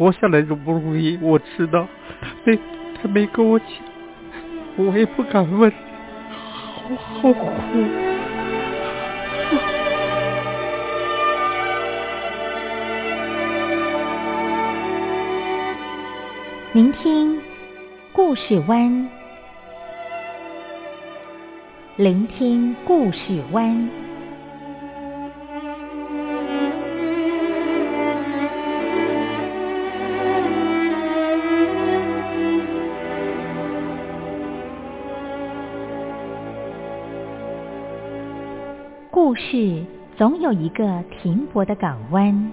活下来容不容易，我知道。她没他没跟我讲，我也不敢问，好好苦。聆听故事湾，聆听故事湾。故事总有一个停泊的港湾。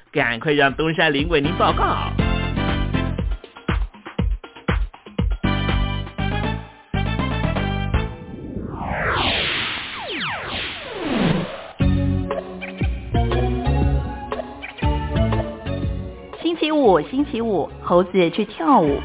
赶快让东山林为您报告。星期五，星期五，猴子去跳舞。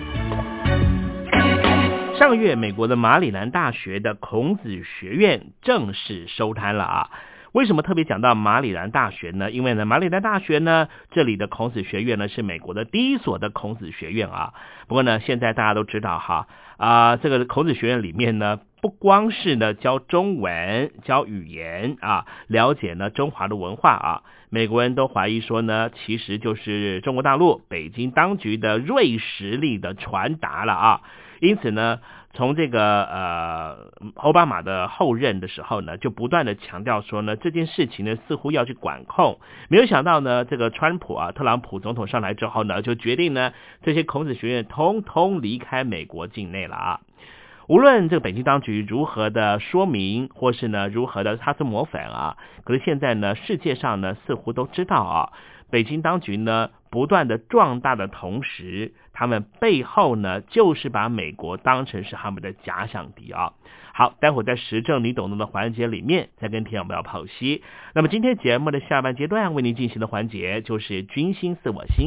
上个月，美国的马里兰大学的孔子学院正式收摊了啊！为什么特别讲到马里兰大学呢？因为呢，马里兰大学呢，这里的孔子学院呢是美国的第一所的孔子学院啊。不过呢，现在大家都知道哈啊，这个孔子学院里面呢，不光是呢教中文、教语言啊，了解呢中华的文化啊，美国人都怀疑说呢，其实就是中国大陆北京当局的锐实力的传达了啊。因此呢，从这个呃奥巴马的后任的时候呢，就不断的强调说呢，这件事情呢似乎要去管控。没有想到呢，这个川普啊，特朗普总统上来之后呢，就决定呢，这些孔子学院通通离开美国境内了啊。无论这个北京当局如何的说明，或是呢如何的擦脂抹粉啊，可是现在呢，世界上呢似乎都知道啊。北京当局呢，不断的壮大的同时，他们背后呢，就是把美国当成是他们的假想敌啊。好，待会儿在时政你懂得的环节里面，再跟听友们要剖析。那么今天节目的下半阶段为您进行的环节，就是军心似我心。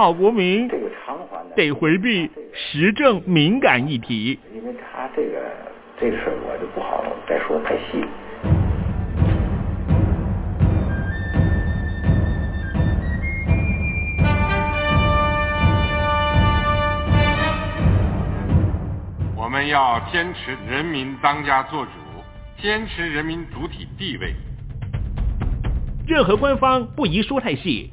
好国民这个偿还的得回避时政敏感议题。因为他这个这个事儿我就不好再说太细。我们要坚持人民当家作主，坚持人民主体地位。任何官方不宜说太细，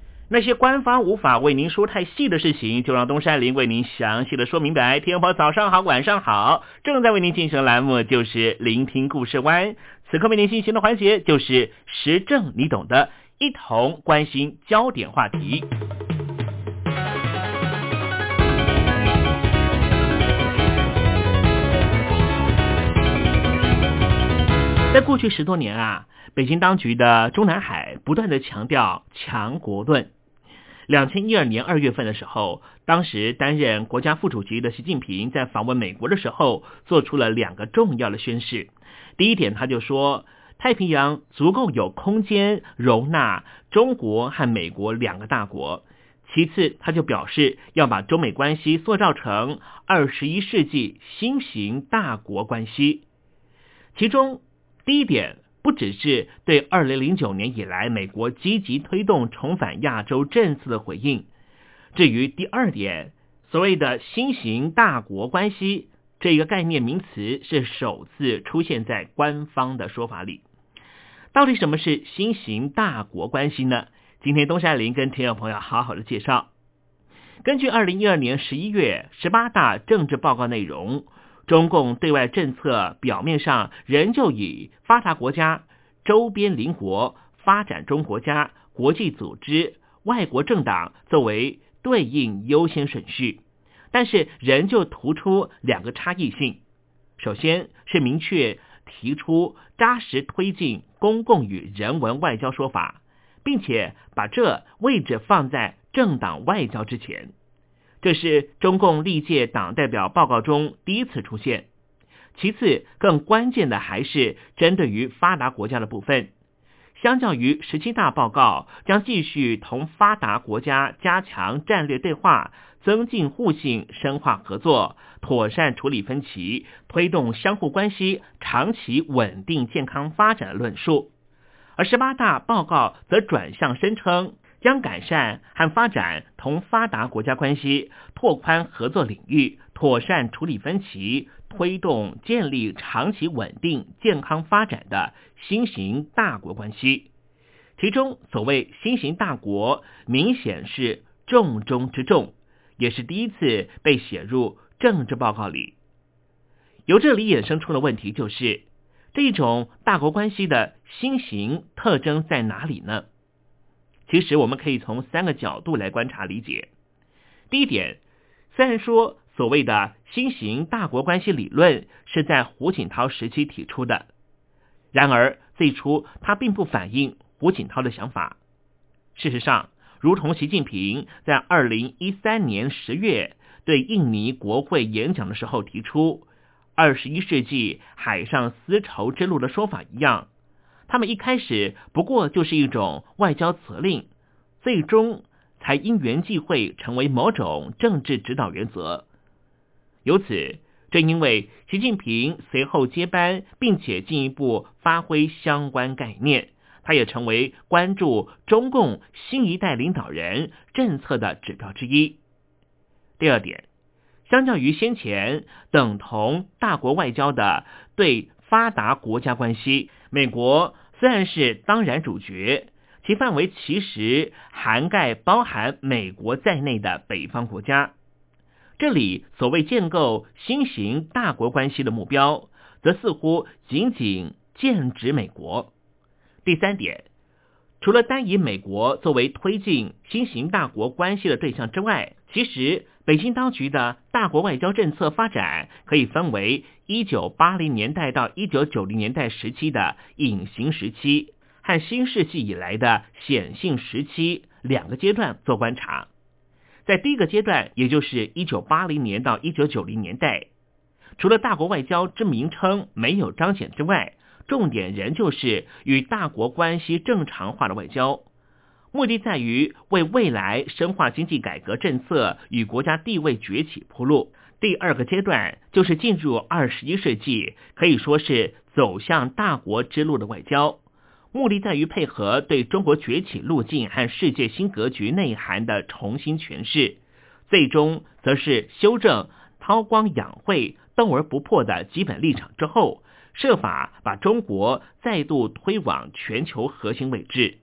那些官方无法为您说太细的事情，就让东山林为您详细的说明白。天婆早上好，晚上好，正在为您进行的栏目就是聆听故事湾。此刻为您进行的环节就是时政，你懂的，一同关心焦点话题。在过去十多年啊，北京当局的中南海不断的强调强国论。两千一二年二月份的时候，当时担任国家副主席的习近平在访问美国的时候，做出了两个重要的宣誓。第一点，他就说太平洋足够有空间容纳中国和美国两个大国。其次，他就表示要把中美关系塑造成二十一世纪新型大国关系。其中，第一点。不只是对二零零九年以来美国积极推动重返亚洲政策的回应。至于第二点，所谓的新型大国关系这个概念名词是首次出现在官方的说法里。到底什么是新型大国关系呢？今天东山林跟听众朋友好好的介绍。根据二零一二年十一月十八大政治报告内容。中共对外政策表面上仍旧以发达国家、周边邻国、发展中国家、国际组织、外国政党作为对应优先顺序，但是仍旧突出两个差异性。首先是明确提出扎实推进公共与人文外交说法，并且把这位置放在政党外交之前。这是中共历届党代表报告中第一次出现。其次，更关键的还是针对于发达国家的部分。相较于十七大报告，将继续同发达国家加强战略对话，增进互信，深化合作，妥善处理分歧，推动相互关系长期稳定健康发展论述。而十八大报告则转向声称。将改善和发展同发达国家关系，拓宽合作领域，妥善处理分歧，推动建立长期稳定健康发展的新型大国关系。其中，所谓新型大国，明显是重中之重，也是第一次被写入政治报告里。由这里衍生出的问题就是，这种大国关系的新型特征在哪里呢？其实我们可以从三个角度来观察理解。第一点，虽然说所谓的新型大国关系理论是在胡锦涛时期提出的，然而最初它并不反映胡锦涛的想法。事实上，如同习近平在二零一三年十月对印尼国会演讲的时候提出“二十一世纪海上丝绸之路”的说法一样。他们一开始不过就是一种外交辞令，最终才因缘际会成为某种政治指导原则。由此，正因为习近平随后接班，并且进一步发挥相关概念，他也成为关注中共新一代领导人政策的指标之一。第二点，相较于先前等同大国外交的对发达国家关系，美国。虽然是当然主角，其范围其实涵盖包含美国在内的北方国家。这里所谓建构新型大国关系的目标，则似乎仅仅剑指美国。第三点，除了单以美国作为推进新型大国关系的对象之外，其实北京当局的大国外交政策发展可以分为一九八零年代到一九九零年代时期的隐形时期和新世纪以来的显性时期两个阶段做观察。在第一个阶段，也就是一九八零年到一九九零年代，除了大国外交之名称没有彰显之外，重点仍旧是与大国关系正常化的外交，目的在于为未来深化经济改革政策与国家地位崛起铺路。第二个阶段就是进入二十一世纪，可以说是走向大国之路的外交，目的在于配合对中国崛起路径和世界新格局内涵的重新诠释，最终则是修正韬光养晦、斗而不破的基本立场之后，设法把中国再度推往全球核心位置。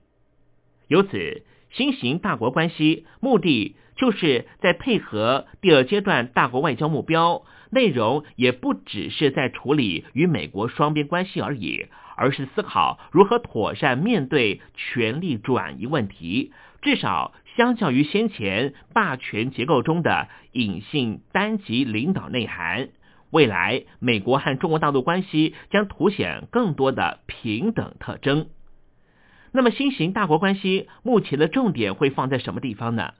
由此，新型大国关系目的。就是在配合第二阶段大国外交目标，内容也不只是在处理与美国双边关系而已，而是思考如何妥善面对权力转移问题。至少相较于先前霸权结构中的隐性单极领导内涵，未来美国和中国大陆关系将凸显更多的平等特征。那么，新型大国关系目前的重点会放在什么地方呢？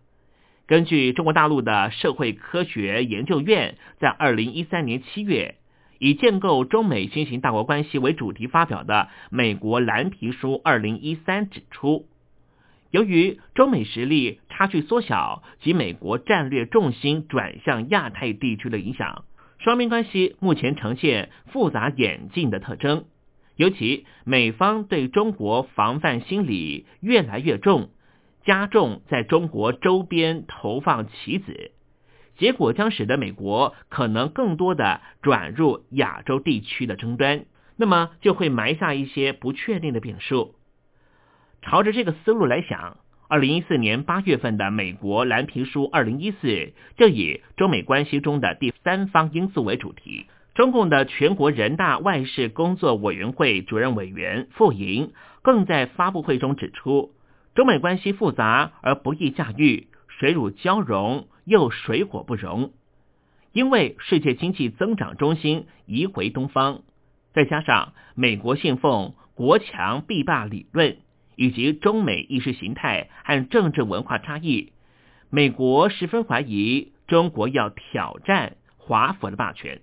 根据中国大陆的社会科学研究院在二零一三年七月以建构中美新型大国关系为主题发表的《美国蓝皮书二零一三》指出，由于中美实力差距缩小及美国战略重心转向亚太地区的影响，双边关系目前呈现复杂演进的特征。尤其美方对中国防范心理越来越重。加重在中国周边投放棋子，结果将使得美国可能更多的转入亚洲地区的争端，那么就会埋下一些不确定的变数。朝着这个思路来想，二零一四年八月份的美国蓝皮书二零一四就以中美关系中的第三方因素为主题。中共的全国人大外事工作委员会主任委员傅莹更在发布会中指出。中美关系复杂而不易驾驭，水乳交融又水火不容。因为世界经济增长中心移回东方，再加上美国信奉国强必霸理论，以及中美意识形态和政治文化差异，美国十分怀疑中国要挑战华府的霸权。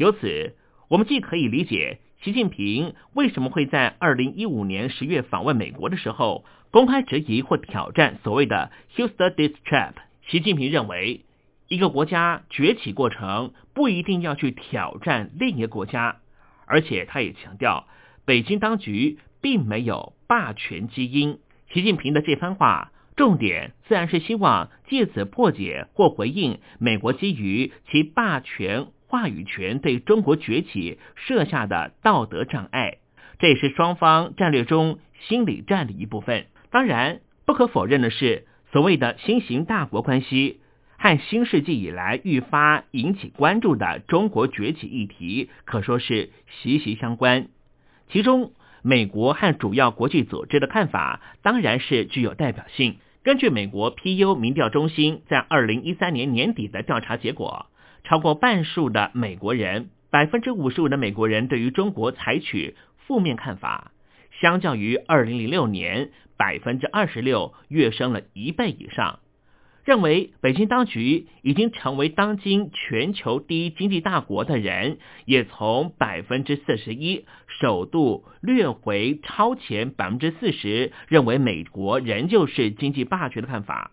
由此，我们既可以理解习近平为什么会在二零一五年十月访问美国的时候。公开质疑或挑战所谓的 Houston Dis Trap。习近平认为，一个国家崛起过程不一定要去挑战另一个国家，而且他也强调，北京当局并没有霸权基因。习近平的这番话，重点自然是希望借此破解或回应美国基于其霸权话语权对中国崛起设下的道德障碍，这也是双方战略中心理战的一部分。当然，不可否认的是，所谓的新型大国关系和新世纪以来愈发引起关注的中国崛起议题，可说是息息相关。其中，美国和主要国际组织的看法当然是具有代表性。根据美国 PU 民调中心在二零一三年年底的调查结果，超过半数的美国人，百分之五十五的美国人对于中国采取负面看法，相较于二零零六年。百分之二十六跃升了一倍以上，认为北京当局已经成为当今全球第一经济大国的人，也从百分之四十一首度略回超前百分之四十，认为美国仍旧是经济霸权的看法。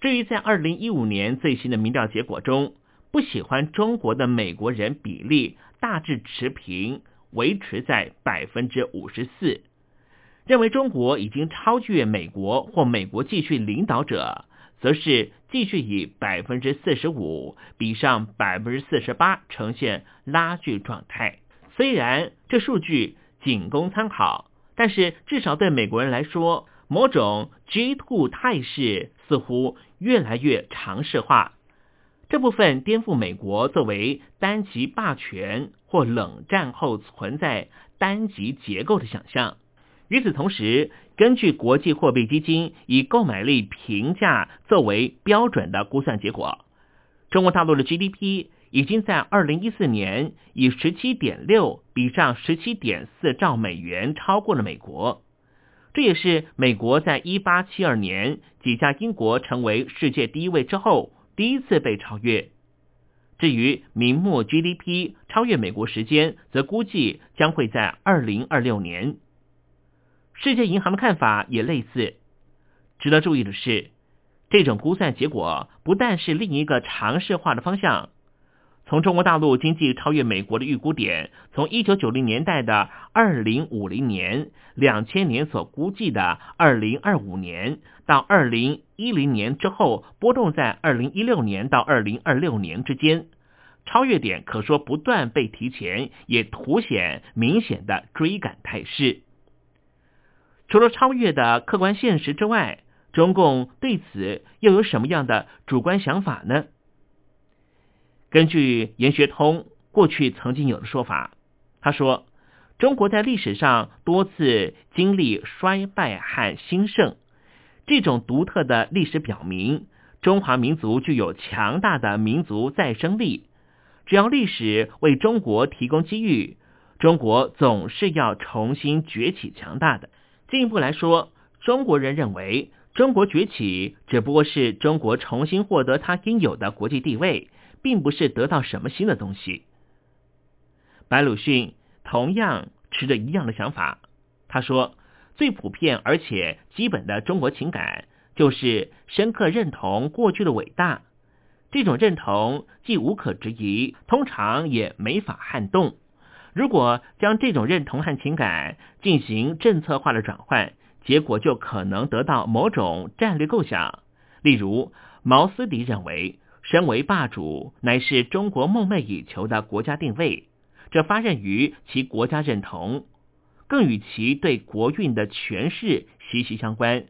至于在二零一五年最新的民调结果中，不喜欢中国的美国人比例大致持平，维持在百分之五十四。认为中国已经超越美国或美国继续领导者，则是继续以百分之四十五比上百分之四十八呈现拉锯状态。虽然这数据仅供参考，但是至少对美国人来说，某种 G two 态势似乎越来越常识化。这部分颠覆美国作为单极霸权或冷战后存在单极结构的想象。与此同时，根据国际货币基金以购买力评价作为标准的估算结果，中国大陆的 GDP 已经在二零一四年以十七点六比上十七点四兆美元超过了美国。这也是美国在一八七二年挤下英国成为世界第一位之后第一次被超越。至于明末 GDP 超越美国时间，则估计将会在二零二六年。世界银行的看法也类似。值得注意的是，这种估算结果不但是另一个尝试化的方向。从中国大陆经济超越美国的预估点，从一九九零年代的二零五零年、两千年所估计的二零二五年，到二零一零年之后波动在二零一六年到二零二六年之间，超越点可说不断被提前，也凸显明显的追赶态势。除了超越的客观现实之外，中共对此又有什么样的主观想法呢？根据严学通过去曾经有的说法，他说，中国在历史上多次经历衰败和兴盛，这种独特的历史表明，中华民族具有强大的民族再生力。只要历史为中国提供机遇，中国总是要重新崛起强大的。进一步来说，中国人认为，中国崛起只不过是中国重新获得它应有的国际地位。并不是得到什么新的东西。白鲁迅同样持着一样的想法。他说，最普遍而且基本的中国情感，就是深刻认同过去的伟大。这种认同既无可置疑，通常也没法撼动。如果将这种认同和情感进行政策化的转换，结果就可能得到某种战略构想。例如，毛思迪认为。身为霸主，乃是中国梦寐以求的国家定位，这发轫于其国家认同，更与其对国运的诠释息息相关。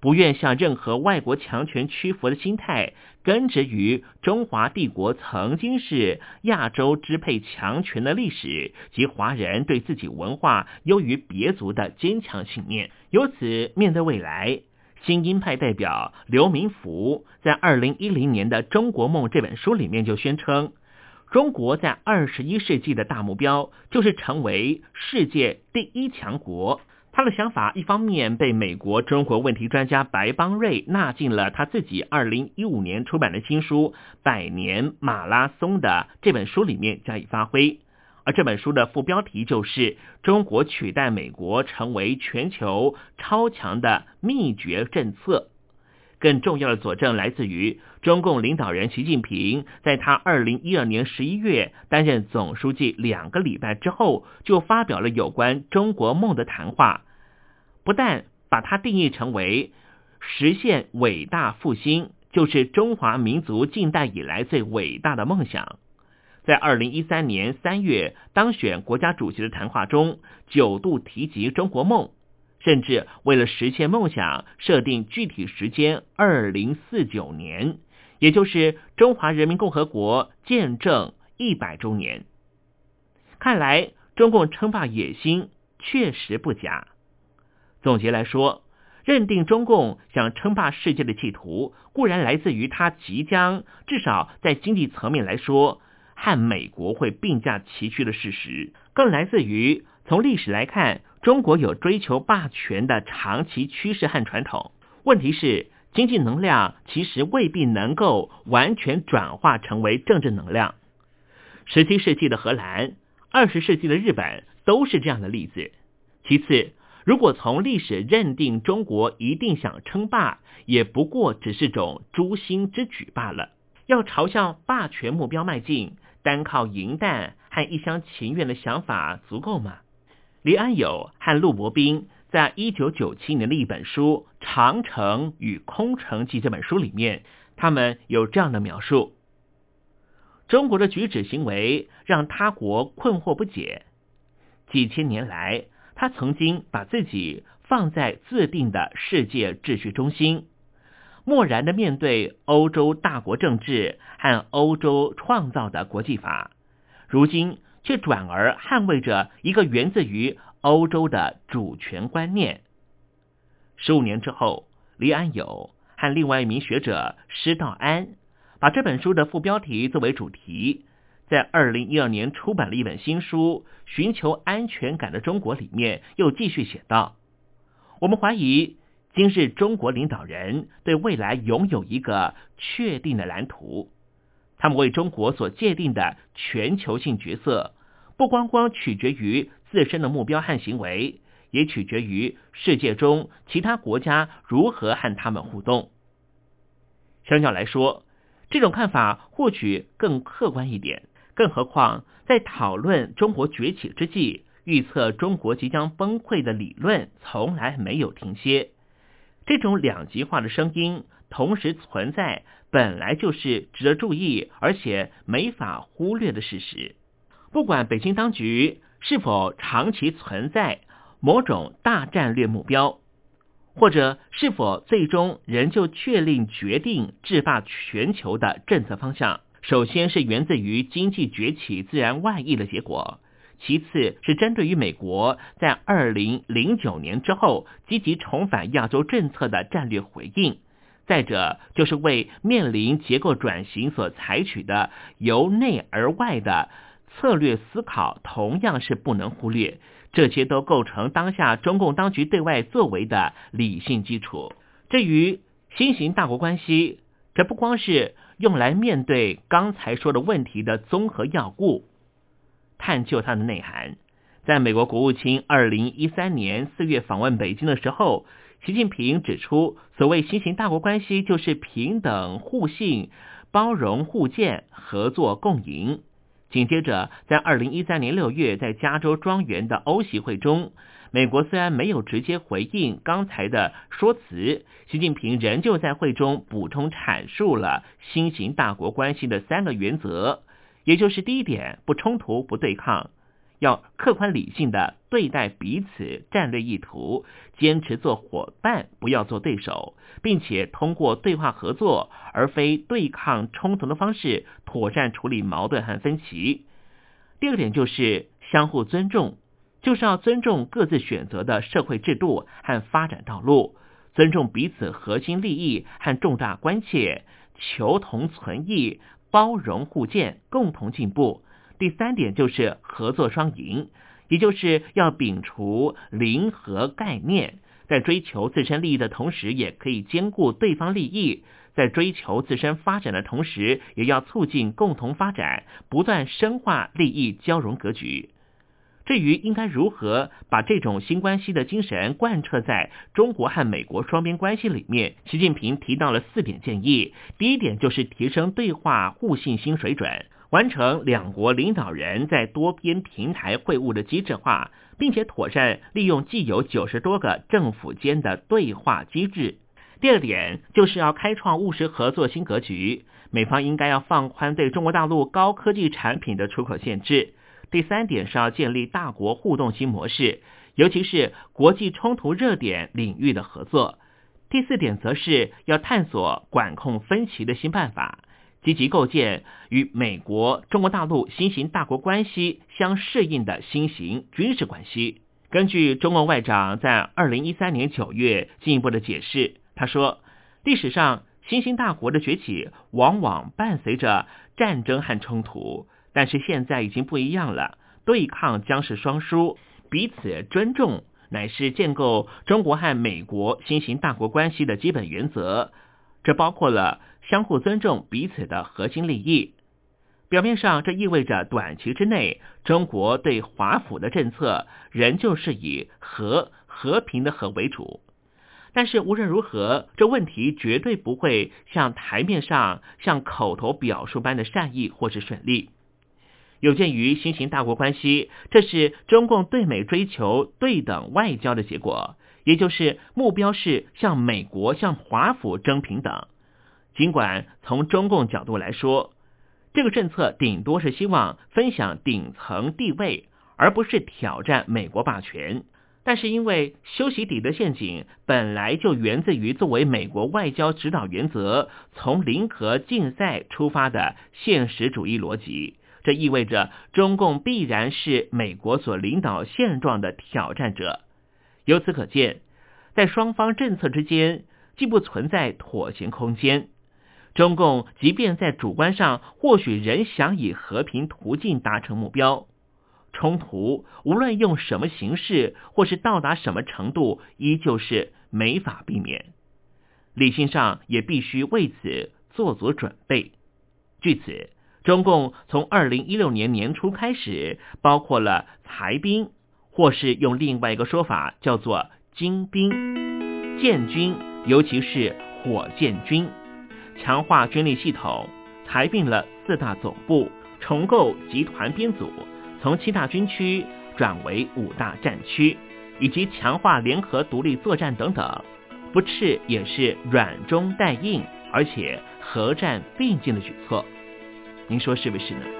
不愿向任何外国强权屈服的心态，根植于中华帝国曾经是亚洲支配强权的历史及华人对自己文化优于别族的坚强信念。由此，面对未来。新鹰派代表刘明福在二零一零年的《中国梦》这本书里面就宣称，中国在二十一世纪的大目标就是成为世界第一强国。他的想法一方面被美国中国问题专家白邦瑞纳进了他自己二零一五年出版的新书《百年马拉松》的这本书里面加以发挥。而这本书的副标题就是“中国取代美国成为全球超强的秘诀政策”。更重要的佐证来自于中共领导人习近平在他二零一二年十一月担任总书记两个礼拜之后，就发表了有关中国梦的谈话。不但把它定义成为实现伟大复兴，就是中华民族近代以来最伟大的梦想。在二零一三年三月当选国家主席的谈话中，九度提及中国梦，甚至为了实现梦想，设定具体时间二零四九年，也就是中华人民共和国建政一百周年。看来中共称霸野心确实不假。总结来说，认定中共想称霸世界的企图，固然来自于他即将至少在经济层面来说。和美国会并驾齐驱的事实，更来自于从历史来看，中国有追求霸权的长期趋势和传统。问题是，经济能量其实未必能够完全转化成为政治能量。十七世纪的荷兰，二十世纪的日本都是这样的例子。其次，如果从历史认定中国一定想称霸，也不过只是种诛心之举罢了。要朝向霸权目标迈进。单靠银弹和一厢情愿的想法足够吗？李安友和陆伯斌在一九九七年的一本书《长城与空城计》这本书里面，他们有这样的描述：中国的举止行为让他国困惑不解。几千年来，他曾经把自己放在自定的世界秩序中心。漠然的面对欧洲大国政治和欧洲创造的国际法，如今却转而捍卫着一个源自于欧洲的主权观念。十五年之后，李安友和另外一名学者施道安把这本书的副标题作为主题，在二零一二年出版了一本新书《寻求安全感的中国》里面又继续写道：“我们怀疑。”今日中国领导人对未来拥有一个确定的蓝图，他们为中国所界定的全球性角色，不光光取决于自身的目标和行为，也取决于世界中其他国家如何和他们互动。相较来说，这种看法或许更客观一点。更何况，在讨论中国崛起之际，预测中国即将崩溃的理论从来没有停歇。这种两极化的声音同时存在，本来就是值得注意而且没法忽略的事实。不管北京当局是否长期存在某种大战略目标，或者是否最终仍旧确定决定制霸全球的政策方向。首先是源自于经济崛起自然外溢的结果，其次是针对于美国在二零零九年之后积极重返亚洲政策的战略回应，再者就是为面临结构转型所采取的由内而外的策略思考，同样是不能忽略。这些都构成当下中共当局对外作为的理性基础。至于新型大国关系，这不光是。用来面对刚才说的问题的综合要务，探究它的内涵。在美国国务卿二零一三年四月访问北京的时候，习近平指出，所谓新型大国关系就是平等、互信、包容、互鉴、合作共赢。紧接着，在二零一三年六月在加州庄园的欧习会中。美国虽然没有直接回应刚才的说辞，习近平仍旧在会中补充阐述了新型大国关系的三个原则，也就是第一点，不冲突、不对抗，要客观理性的对待彼此战略意图，坚持做伙伴，不要做对手，并且通过对话合作而非对抗冲突的方式，妥善处理矛盾和分歧。第二点就是相互尊重。就是要尊重各自选择的社会制度和发展道路，尊重彼此核心利益和重大关切，求同存异，包容互鉴，共同进步。第三点就是合作双赢，也就是要摒除零和概念，在追求自身利益的同时，也可以兼顾对方利益；在追求自身发展的同时，也要促进共同发展，不断深化利益交融格局。至于应该如何把这种新关系的精神贯彻在中国和美国双边关系里面，习近平提到了四点建议。第一点就是提升对话互信新水准，完成两国领导人在多边平台会晤的机制化，并且妥善利用既有九十多个政府间的对话机制。第二点就是要开创务实合作新格局，美方应该要放宽对中国大陆高科技产品的出口限制。第三点是要建立大国互动新模式，尤其是国际冲突热点领域的合作。第四点则是要探索管控分歧的新办法，积极构建与美国、中国大陆新型大国关系相适应的新型军事关系。根据中共外长在二零一三年九月进一步的解释，他说，历史上新兴大国的崛起往往伴随着战争和冲突。但是现在已经不一样了，对抗将是双输，彼此尊重乃是建构中国和美国新型大国关系的基本原则。这包括了相互尊重彼此的核心利益。表面上，这意味着短期之内，中国对华府的政策仍旧是以和和平的和为主。但是无论如何，这问题绝对不会像台面上像口头表述般的善意或是顺利。有鉴于新型大国关系，这是中共对美追求对等外交的结果，也就是目标是向美国、向华府争平等。尽管从中共角度来说，这个政策顶多是希望分享顶层地位，而不是挑战美国霸权。但是因为修习底德陷阱本来就源自于作为美国外交指导原则，从零和竞赛出发的现实主义逻辑。这意味着中共必然是美国所领导现状的挑战者。由此可见，在双方政策之间既不存在妥协空间。中共即便在主观上或许仍想以和平途径达成目标，冲突无论用什么形式或是到达什么程度，依旧是没法避免。理性上也必须为此做足准备。据此，中共从二零一六年年初开始，包括了裁兵，或是用另外一个说法叫做精兵、建军，尤其是火箭军，强化军力系统，裁并了四大总部，重构集团编组，从七大军区转为五大战区，以及强化联合独立作战等等。不斥也是软中带硬，而且合战并进的举措，您说是不是呢？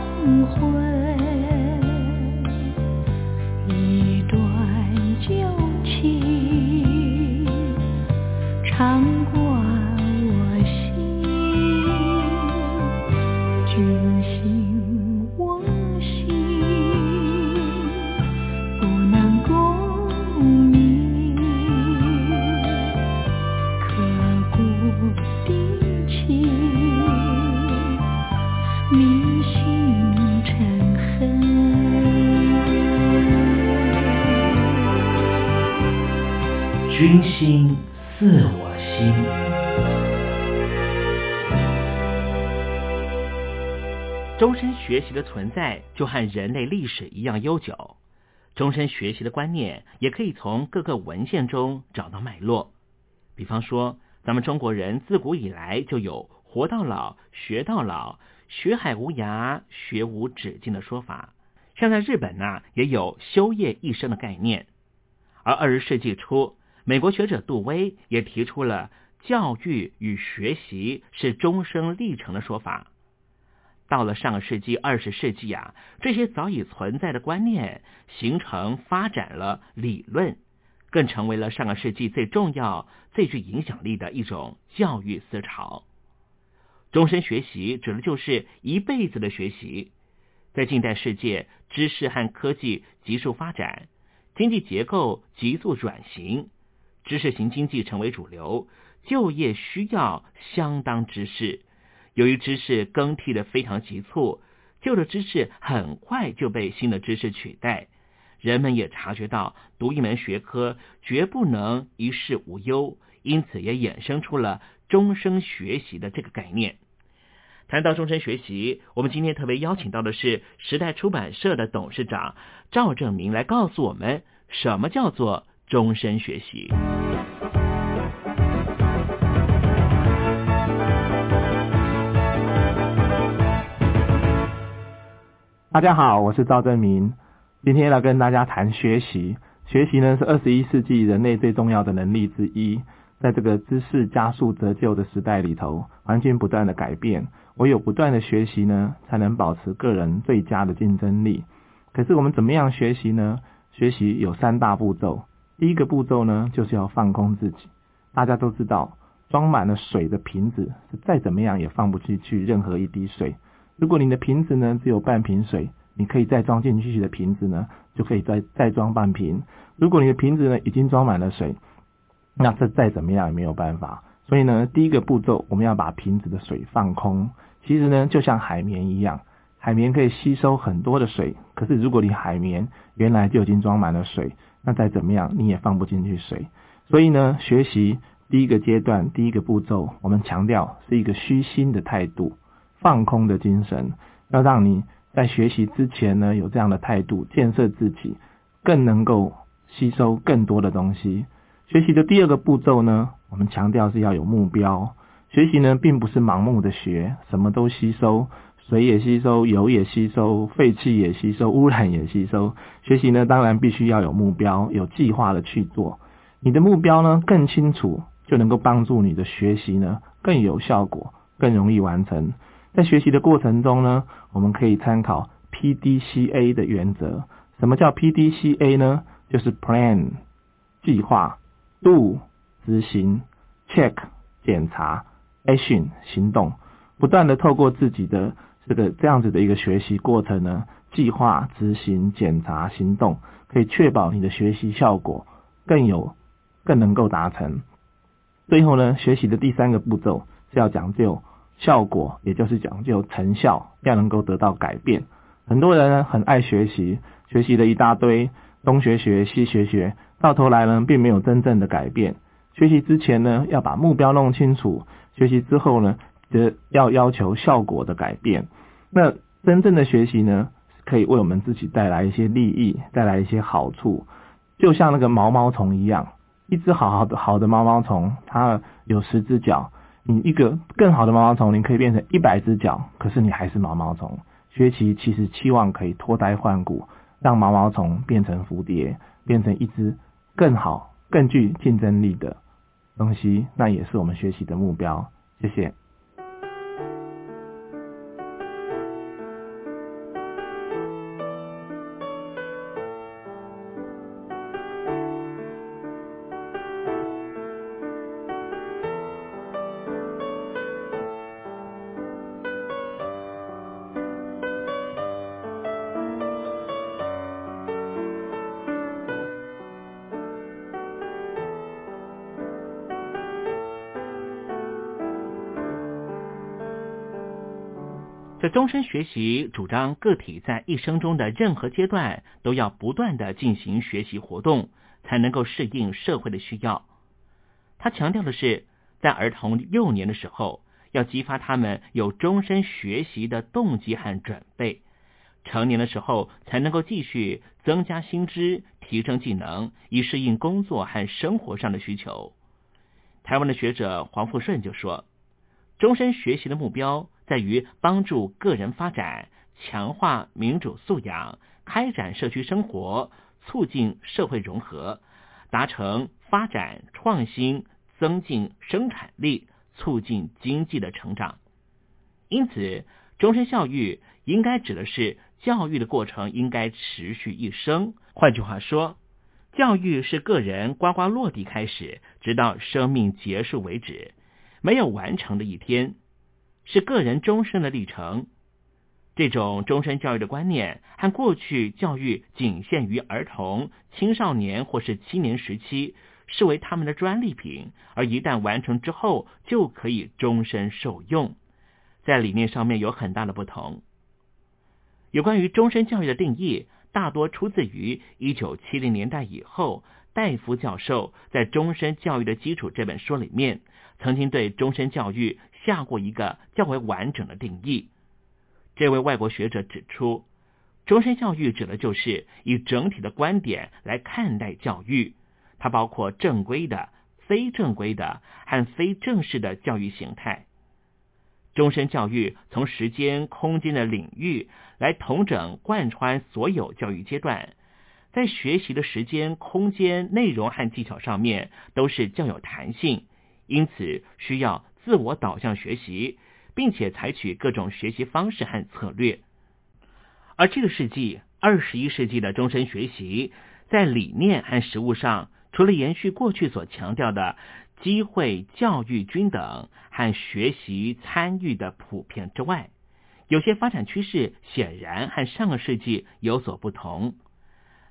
一心似我心。终身学习的存在就和人类历史一样悠久。终身学习的观念也可以从各个文献中找到脉络。比方说，咱们中国人自古以来就有“活到老，学到老，学海无涯，学无止境”的说法。像在日本呢、也有修业一生的概念。而二十世纪初，美国学者杜威也提出了教育与学习是终生历程的说法。到了上个世纪二十世纪啊，这些早已存在的观念形成发展了理论，更成为了上个世纪最重要、最具影响力的一种教育思潮。终身学习指的就是一辈子的学习。在近代世界，知识和科技急速发展，经济结构急速转型，知识型经济成为主流，就业需要相当知识。由于知识更替的非常急促，旧的知识很快就被新的知识取代。人们也察觉到读一门学科绝不能一事无忧，因此也衍生出了终身学习的这个概念。谈到终身学习，我们今天特别邀请到的是时代出版社的董事长赵正明来告诉我们什么叫做终身学习。大家好，我是赵正明，今天来跟大家谈学习。学习呢是二十一世纪人类最重要的能力之一，在这个知识加速折旧的时代里头，环境不断的改变，唯有不断的学习呢，才能保持个人最佳的竞争力。可是我们怎么样学习呢？学习有三大步骤，第一个步骤呢，就是要放空自己。大家都知道，装满了水的瓶子再怎么样也放不进去任何一滴水。如果你的瓶子呢只有半瓶水，你可以再装进去的瓶子呢就可以再再装半瓶。如果你的瓶子呢已经装满了水，那这再怎么样也没有办法。所以呢，第一个步骤我们要把瓶子的水放空。其实呢，就像海绵一样，海绵可以吸收很多的水。可是如果你海绵原来就已经装满了水，那再怎么样你也放不进去水。所以呢，学习第一个阶段第一个步骤，我们强调是一个虚心的态度。放空的精神，要让你在学习之前呢有这样的态度，建设自己，更能够吸收更多的东西。学习的第二个步骤呢，我们强调是要有目标。学习呢，并不是盲目的学，什么都吸收，水也吸收，油也吸收，废气也吸收，污染也吸收。学习呢，当然必须要有目标，有计划的去做。你的目标呢更清楚，就能够帮助你的学习呢更有效果，更容易完成。在学习的过程中呢，我们可以参考 PDCA 的原则。什么叫 PDCA 呢？就是 Plan 计划，Do 执行，Check 检查，Action 行动。不断的透过自己的这个这样子的一个学习过程呢，计划、执行、检查、行动，可以确保你的学习效果更有更能够达成。最后呢，学习的第三个步骤是要讲究。效果也就是讲究成效，要能够得到改变。很多人呢很爱学习，学习了一大堆，东学学西学学，到头来呢并没有真正的改变。学习之前呢要把目标弄清楚，学习之后呢的要要求效果的改变。那真正的学习呢，可以为我们自己带来一些利益，带来一些好处。就像那个毛毛虫一样，一只好好的好的毛毛虫，它有十只脚。你一个更好的毛毛虫，你可以变成一百只脚，可是你还是毛毛虫。学习其实期望可以脱胎换骨，让毛毛虫变成蝴蝶，变成一只更好、更具竞争力的东西，那也是我们学习的目标。谢谢。这终身学习主张个体在一生中的任何阶段都要不断的进行学习活动，才能够适应社会的需要。他强调的是，在儿童幼年的时候，要激发他们有终身学习的动机和准备；成年的时候，才能够继续增加新知、提升技能，以适应工作和生活上的需求。台湾的学者黄富顺就说：“终身学习的目标。”在于帮助个人发展，强化民主素养，开展社区生活，促进社会融合，达成发展创新，增进生产力，促进经济的成长。因此，终身教育应该指的是教育的过程应该持续一生。换句话说，教育是个人呱呱落地开始，直到生命结束为止，没有完成的一天。是个人终身的历程。这种终身教育的观念，和过去教育仅限于儿童、青少年或是青年时期，视为他们的专利品，而一旦完成之后，就可以终身受用，在理念上面有很大的不同。有关于终身教育的定义，大多出自于一九七零年代以后，戴夫教授在《终身教育的基础》这本书里面，曾经对终身教育。下过一个较为完整的定义。这位外国学者指出，终身教育指的就是以整体的观点来看待教育，它包括正规的、非正规的和非正式的教育形态。终身教育从时间、空间的领域来统整贯穿所有教育阶段，在学习的时间、空间、内容和技巧上面都是较有弹性，因此需要。自我导向学习，并且采取各种学习方式和策略。而这个世纪，二十一世纪的终身学习，在理念和实务上，除了延续过去所强调的机会教育均等和学习参与的普遍之外，有些发展趋势显然和上个世纪有所不同。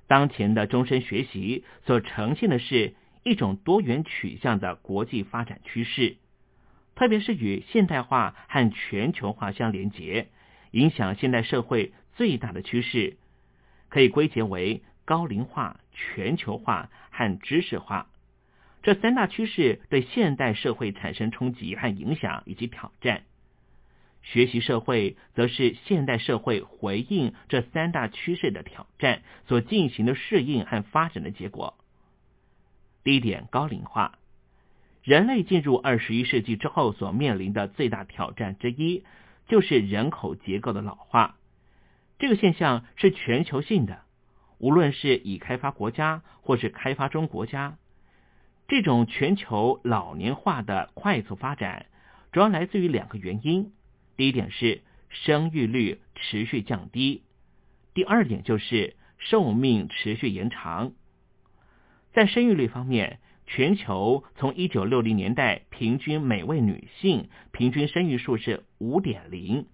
当前的终身学习所呈现的是一种多元取向的国际发展趋势。特别是与现代化和全球化相连结，影响现代社会最大的趋势，可以归结为高龄化、全球化和知识化这三大趋势对现代社会产生冲击和影响以及挑战。学习社会则是现代社会回应这三大趋势的挑战所进行的适应和发展的结果。第一点，高龄化。人类进入二十一世纪之后所面临的最大挑战之一，就是人口结构的老化。这个现象是全球性的，无论是已开发国家或是开发中国家，这种全球老年化的快速发展，主要来自于两个原因。第一点是生育率持续降低，第二点就是寿命持续延长。在生育率方面。全球从一九六零年代平均每位女性平均生育数是五点零，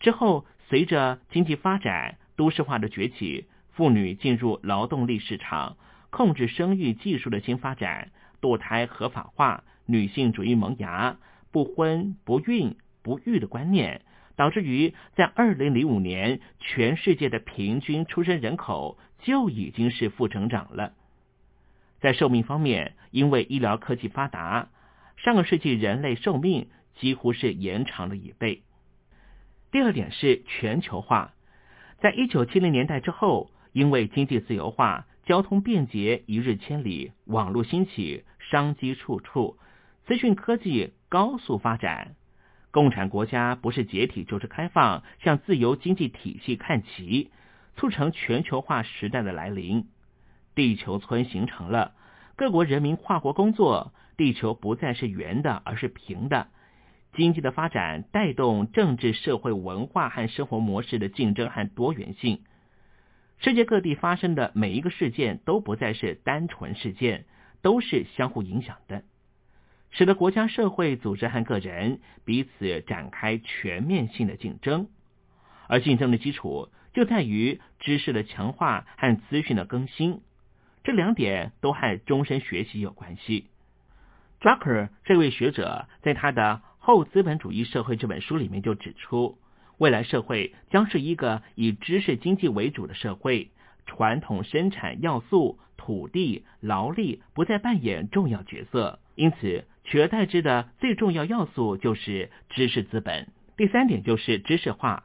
之后随着经济发展、都市化的崛起，妇女进入劳动力市场，控制生育技术的新发展，堕胎合法化，女性主义萌芽，不婚不孕不育的观念，导致于在二零零五年，全世界的平均出生人口就已经是负成长了。在寿命方面，因为医疗科技发达，上个世纪人类寿命几乎是延长了一倍。第二点是全球化，在一九七零年代之后，因为经济自由化、交通便捷、一日千里、网络兴起、商机处处、资讯科技高速发展，共产国家不是解体就是开放，向自由经济体系看齐，促成全球化时代的来临。地球村形成了，各国人民跨国工作，地球不再是圆的，而是平的。经济的发展带动政治、社会、文化和生活模式的竞争和多元性。世界各地发生的每一个事件都不再是单纯事件，都是相互影响的，使得国家、社会组织和个人彼此展开全面性的竞争。而竞争的基础就在于知识的强化和资讯的更新，这两点都和终身学习有关系。Drucker 这位学者在他的《后资本主义社会》这本书里面就指出，未来社会将是一个以知识经济为主的社会，传统生产要素土地、劳力不再扮演重要角色，因此取而代之的最重要要素就是知识资本。第三点就是知识化，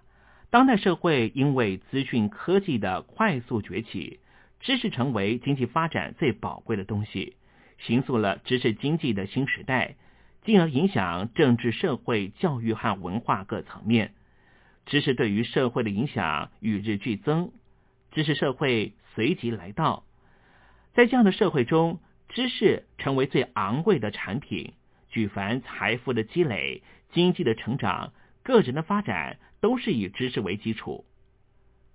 当代社会因为资讯科技的快速崛起，知识成为经济发展最宝贵的东西。形塑了知识经济的新时代，进而影响政治、社会、教育和文化各层面。知识对于社会的影响与日俱增，知识社会随即来到。在这样的社会中，知识成为最昂贵的产品。举凡财富的积累、经济的成长、个人的发展，都是以知识为基础。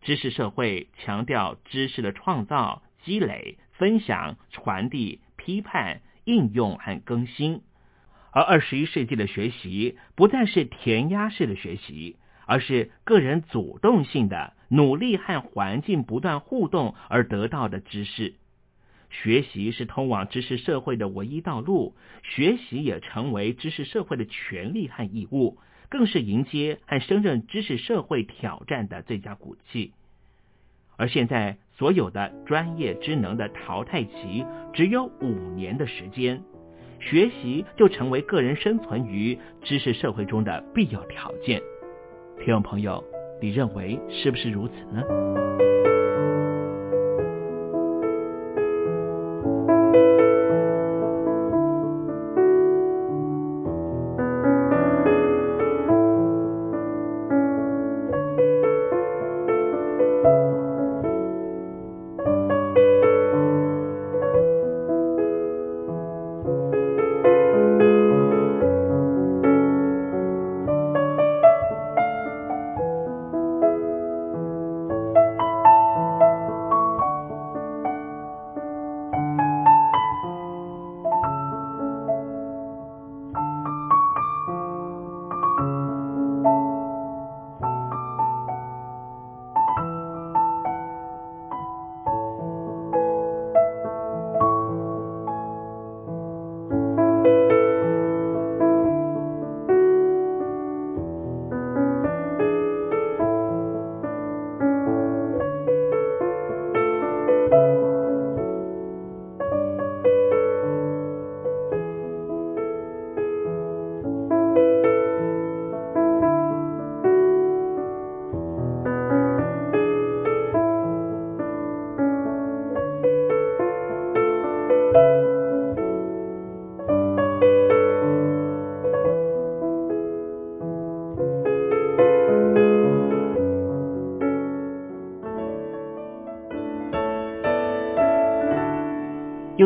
知识社会强调知识的创造、积累、分享、传递。批判、应用和更新，而二十一世纪的学习不再是填鸭式的学习，而是个人主动性的努力和环境不断互动而得到的知识。学习是通往知识社会的唯一道路，学习也成为知识社会的权利和义务，更是迎接和胜任知识社会挑战的最佳武器。而现在。所有的专业职能的淘汰期只有五年的时间，学习就成为个人生存于知识社会中的必要条件。听众朋友，你认为是不是如此呢？